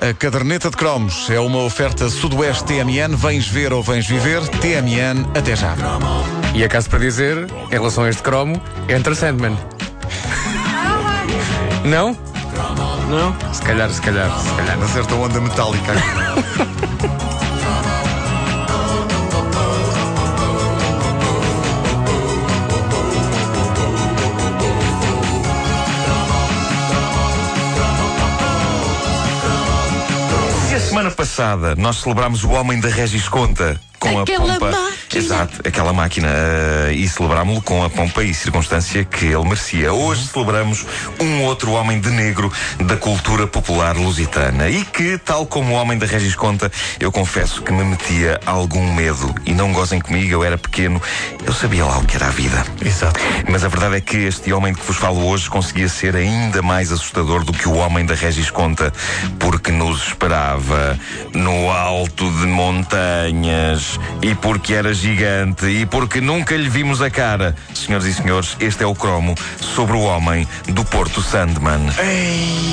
A caderneta de cromos é uma oferta Sudoeste TMN. Vens ver ou vens viver? TMN, até já. E acaso para dizer, em relação a este cromo, entra Sandman. Não? Não? Se calhar, se calhar, se calhar. Uma certa onda metálica. passada nós celebramos o homem da Regis Conta com Aquela a pompa. máquina. Exato, aquela máquina. eh, e celebrámo-lo com a pompa e circunstância que ele merecia. Hoje celebramos um outro homem de negro da cultura popular lusitana e que, tal como o homem da Regis Conta, eu confesso que me metia algum medo. E não gozem comigo, eu era pequeno, eu sabia lá o que era a vida. Exato. Mas a verdade é que este homem de que vos falo hoje conseguia ser ainda mais assustador do que o homem da Regis Conta, porque nos esperava no alto de montanhas e porque era gigante e porque nunca lhe vimos a cara. Senhoras e senhores, este é o cromo sobre o homem do Porto Sandman.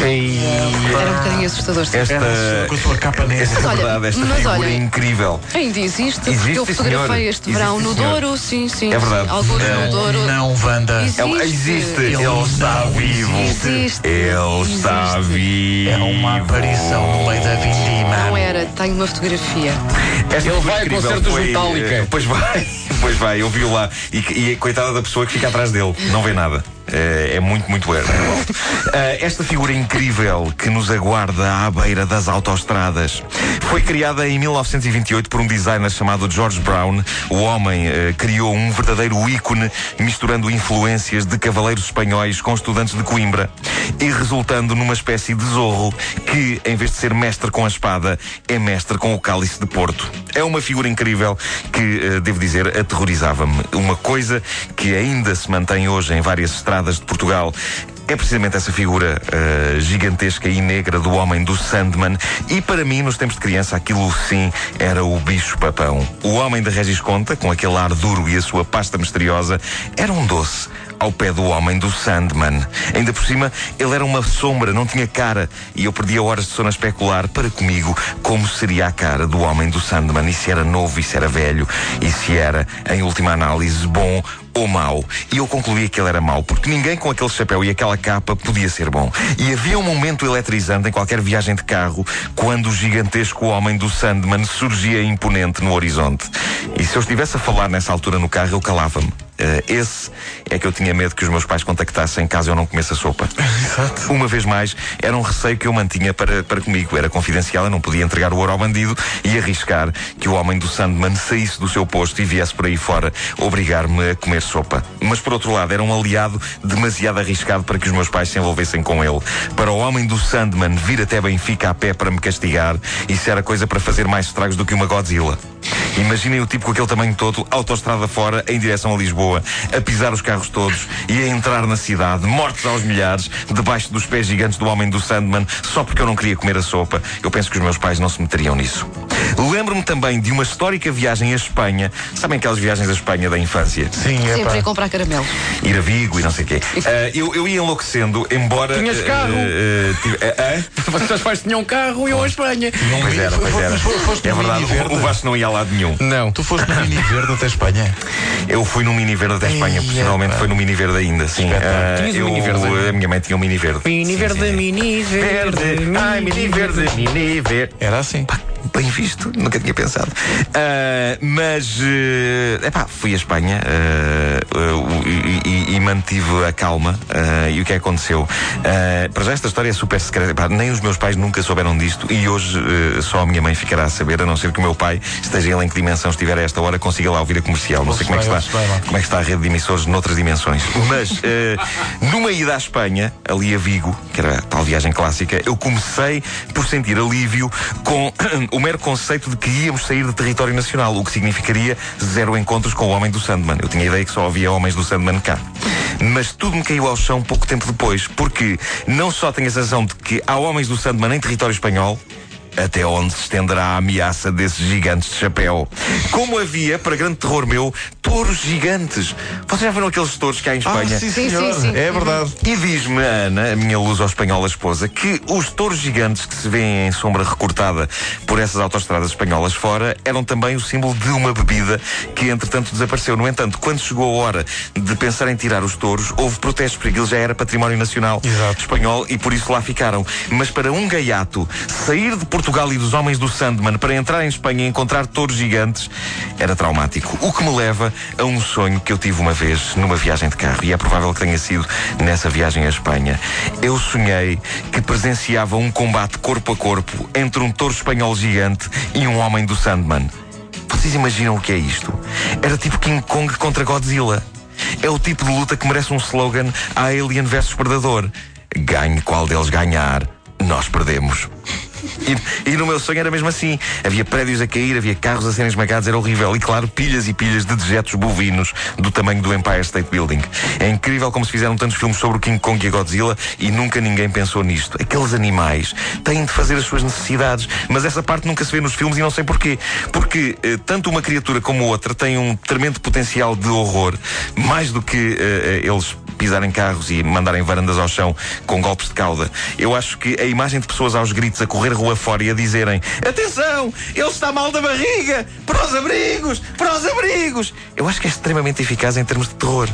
Ei, Era um bocadinho assustador. sim. Esta, Com a stua capa negra. esta é olha, verdade, esta mas figura olha, incrível. Ainda existe, porque Existe, eu sim, fotografei senhor. este verão Existe, no sim, senhor. Douro, sim, sim. É verdade. sim. Alguns no Douro. Não, Wanda. Existe. Ele existe, ele, Ele está não vivo. existe. Ele está Existe. vivo. É uma aparição no meio da vindima. Não era, tenho uma fotografia. Esta Ele vai incrível, concertos foi, Metallica. eh, Pois vai, pois vai, eu vi-o lá. E, e coitada da pessoa que fica atrás dele, não vê nada. Eh, é muito, muito erro. Eh, esta figura incrível que nos aguarda à beira das autoestradas foi criada em 1928 por um designer chamado George Brown. O homem eh, criou um verdadeiro ícone misturando influências de cavaleiros espanhóis com estudantes de Coimbra e resultando numa espécie de zorro que, em vez de ser mestre com a espada, é mestre com o cálice de Porto. É uma figura incrível que, devo dizer, aterrorizava-me. Uma coisa que ainda se mantém hoje em várias estradas de Portugal é precisamente essa figura eh, gigantesca e negra do homem do Sandman. E para mim, nos tempos de criança, aquilo sim era o bicho-papão. O homem da Regis Conta, com aquele ar duro e a sua pasta misteriosa, era um doce ao pé do homem do Sandman. Ainda por cima, ele era uma sombra, não tinha cara. E eu perdia horas de sono a especular para comigo como seria a cara do homem do Sandman. E se era novo, e se era velho, e se era, em última análise, bom ou mau. E eu concluía que ele era mau, porque ninguém com aquele chapéu e aquela capa podia ser bom. E havia um momento eletrizante em qualquer viagem de carro quando o gigantesco homem do Sandman surgia imponente no horizonte. E se eu estivesse a falar nessa altura no carro, eu calava-me. Eh, esse é que eu tinha medo que os meus pais contactassem caso eu não comesse a sopa. Exato. Uma vez mais, era um receio que eu mantinha para, para comigo. Era confidencial, eu não podia entregar o ouro ao bandido e arriscar que o homem do Sandman saísse do seu posto e viesse por aí fora obrigar-me a comer sopa. Mas por outro lado, era um aliado demasiado arriscado para que os meus pais se envolvessem com ele. Para o homem do Sandman vir até Benfica a pé para me castigar, isso era coisa para fazer mais estragos do que uma Godzilla. Imaginem o tipo com aquele tamanho todo, autoestrada fora, em direção a Lisboa, a pisar os carros todos e a entrar na cidade, mortos aos milhares, debaixo dos pés gigantes do homem do Sandman, só porque eu não queria comer a sopa. Eu penso que os meus pais não se meteriam nisso. Lembro-me também de uma histórica viagem à Espanha. Sabem aquelas viagens à Espanha da infância? Sim, é Sempre a comprar caramelos. Ir a Vigo e não sei o quê. Ah, eu, eu ia enlouquecendo, embora. Tinhas ah, carro? ah, tive- ah, ah? Os teus pais tinham um carro e eu a Espanha. Pois era, pois era. Foste É verdade, Mini Verde? o, o Vasco não ia a lado nenhum. Não. Tu foste no Mini Verde até Espanha. Eu fui no Mini Verde até Espanha, epá. foi no Mini Verde ainda, sim. Ah, Tinhas um eu, Mini Verde? A minha mãe tinha um Mini Verde. Mini Sim, verde, sim. mini verde. Ai, Mini Verde, Mini Verde. Era assim. Pá, Bem visto, nunca tinha pensado. Ah, mas, é epá, fui à Espanha o- e, e- e mantive a calma. ah, e o que é aconteceu? Ah, para já, esta história é super secreta. Epá, nem os meus pais nunca souberam disto e hoje só a minha mãe ficará a saber, a não ser que o meu pai, esteja ele em que dimensão estiver a esta hora, consiga lá ouvir a comercial. Não sei como é, que está, como é que está a rede de emissores noutras dimensões. Mas, numa ida à Espanha, ali a Vigo, que era a tal viagem clássica, eu comecei por sentir alívio com o mero conceito de que íamos sair de território nacional, o que significaria zero encontros com o homem do Sandman. Eu tinha a ideia que só havia homens do Sandman cá. Mas tudo me caiu ao chão pouco tempo depois, porque não só tenho a sensação de que há homens do Sandman em território espanhol, até onde se estenderá a ameaça desses gigantes de chapéu. Como havia, para grande terror meu, touros gigantes. Vocês já viram aqueles touros que há em Espanha? Ah, sim, Sim, senhor. sim, sim. É verdade. E diz-me, a Ana, a minha luz ao espanhola esposa, que os touros gigantes que se vêem em sombra recortada por essas autoestradas espanholas fora eram também o símbolo de uma bebida que, entretanto, desapareceu. No entanto, quando chegou a hora de pensar em tirar os touros, houve protestos, porque aquilo já era património nacional Exato. espanhol e por isso lá ficaram. Mas para um gaiato sair de Portugal e dos homens do Sandman para entrar em Espanha e encontrar touros gigantes era traumático. O que me leva a um sonho que eu tive uma vez numa viagem de carro e é provável que tenha sido nessa viagem à Espanha. Eu sonhei que presenciava um combate corpo a corpo entre um touro espanhol gigante e um homem do Sandman. Vocês imaginam o que é isto? Era tipo King Kong contra Godzilla. É o tipo de luta que merece um slogan a Alien vs Predador. Ganhe qual deles ganhar, nós perdemos. E, e no meu sonho era mesmo assim. Havia prédios a cair, havia carros a serem esmagados, era horrível. E claro, pilhas e pilhas de dejetos bovinos do tamanho do Empire State Building. É incrível como se fizeram tantos filmes sobre o King Kong e a Godzilla e nunca ninguém pensou nisto. Aqueles animais têm de fazer as suas necessidades, mas essa parte nunca se vê nos filmes e não sei porquê. Porque eh, tanto uma criatura como outra têm um tremendo potencial de horror, mais do que eh, eh, eles pisarem carros e mandarem varandas ao chão com golpes de cauda. Eu acho que a imagem de pessoas aos gritos a correr rua fora e a dizerem Atenção, ele está mal da barriga, para os abrigos, para os abrigos. Eu acho que é extremamente eficaz em termos de terror.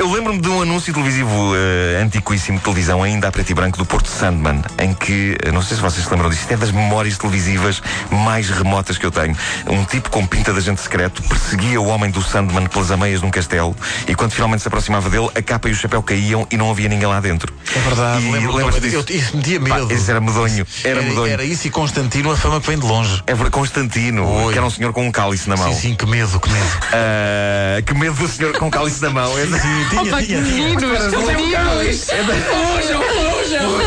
Eu lembro-me de um anúncio televisivo eh, antiquíssimo de televisão, ainda a preto e branco, do Porto Sandman, em que, eh, não sei se vocês se lembram disso, isto é das memórias televisivas mais remotas que eu tenho. Um tipo com pinta de agente secreto perseguia o homem do Sandman pelas ameias de um castelo e quando finalmente se aproximava dele, a capa e o chapéu caíam e não havia ninguém lá dentro. É verdade. E lembro- lembras lembro- disso? eu- Isso metia Pá, medo. esse era medonho. Era Era, medonho. era isso e Constantino, a fama que vem de longe. É verdade, Constantino, Oi. que era um senhor com um cálice na mão. Sim, sim, que medo, que medo. Ah, que medo do senhor com um cálice na mão. Sim, tinha, Opa, tinha, meninos, meninos. O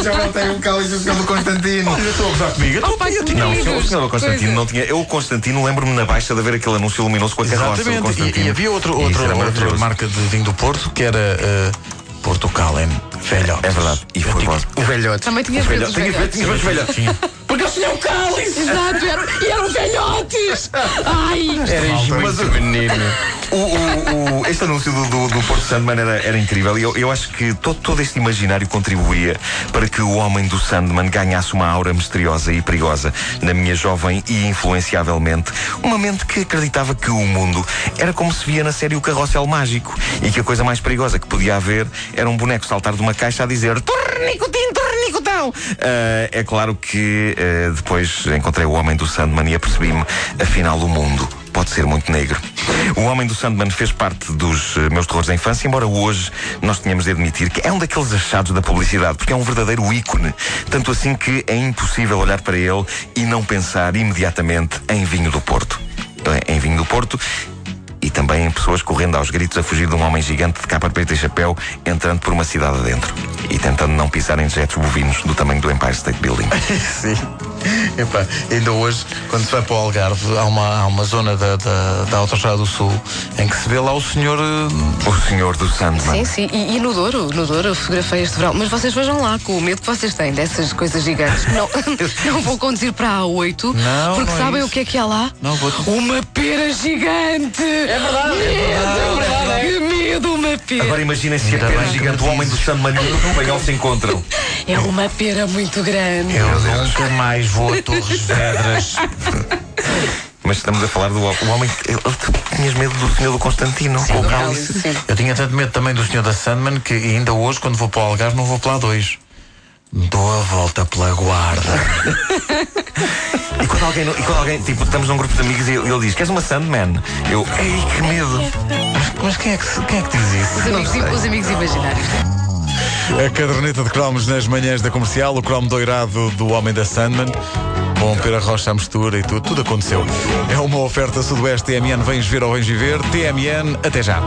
senhor não tem um cálice, o senhor do Constantino. Eu estou a gozar comigo. Eu Opa, que. Não, o senhor do Constantino não tinha. Eu, o Constantino, lembro-me na baixa de ver aquele anúncio luminoso com a carroça do Exatamente. Constantino. E, e havia outro, isso outro, era outra marca de vinho do Porto que era eh, Porto Calen. Velhotes. É verdade. E Eu foi bom. O velhote. Também tinha Velho- vezes Tinha velhotes. tinha vezes velhote. Porque eu sonhei um cálice! Exato, e eram velhotes! Ai! Eras muito o- menino. O, o- o- este anúncio do, do, do Porto Sandman era, era incrível e eu, eu acho que todo, todo este imaginário contribuía para que o homem do Sandman ganhasse uma aura misteriosa e perigosa na minha jovem e influenciavelmente uma mente que acreditava que o mundo era como se via na série O Carrossel Mágico e que a coisa mais perigosa que podia haver era um boneco saltar de uma caixa a dizer Tornicotim, Tornicotão! Ah, é claro que ah, depois encontrei o homem do Sandman e apercebi-me, afinal o mundo pode ser muito negro. O Homem do Sandman fez parte dos eh, meus terrores da infância, embora hoje nós tenhamos de admitir que é um daqueles achados da publicidade, porque é um verdadeiro ícone. Tanto assim que é impossível olhar para ele e não pensar imediatamente em vinho do Porto. Em vinho do Porto também em pessoas correndo aos gritos a fugir de um homem gigante de capa preta e chapéu entrando por uma cidade adentro e tentando não pisar em dejetos bovinos do tamanho do Empire State Building. Sim. Epá, ainda hoje, quando se vai para o Algarve, há uma, há uma zona da, da, da Autostrada do Sul em que se vê lá o senhor. eh, O Senhor do Sandman. Sim, sim. E, e no Douro, no Douro eu fotografei este verão. Mas vocês vejam lá, com o medo que vocês têm dessas coisas gigantes. Não, não vou conduzir para a A8. Não, Porque não é sabem isso. o que é que há lá? Não, vou- Uma pera gigante! É verdade, é verdade. Que medo, uma pera! Agora imaginem se a pera gigante, o homem do Sandman e o espanhol se encontram. É uma pera muito grande. Eu nunca mais vou a Torres Vedras. Mas estamos a falar do o homem ele- Tu tinhas medo do senhor do Constantino com o cálice. sim. Eu tinha tanto medo também do senhor da Sandman que ainda hoje, quando vou para o Algarve, não vou para lá dois. Dou a volta pela guarda. E quando alguém, e quando alguém, tipo, estamos num grupo de amigos e ele, ele diz: Queres uma Sandman? Eu, ei, que medo. Mas, mas quem, é que, quem é que diz isso? Os amigos, os amigos imaginários. A caderneta de cromos nas manhãs da comercial, o cromo doirado do Homem da Sandman. Com pera rocha à mistura e tudo, tudo aconteceu. É uma oferta Sudoeste TMN, vens ver ou vens viver. TMN, até já.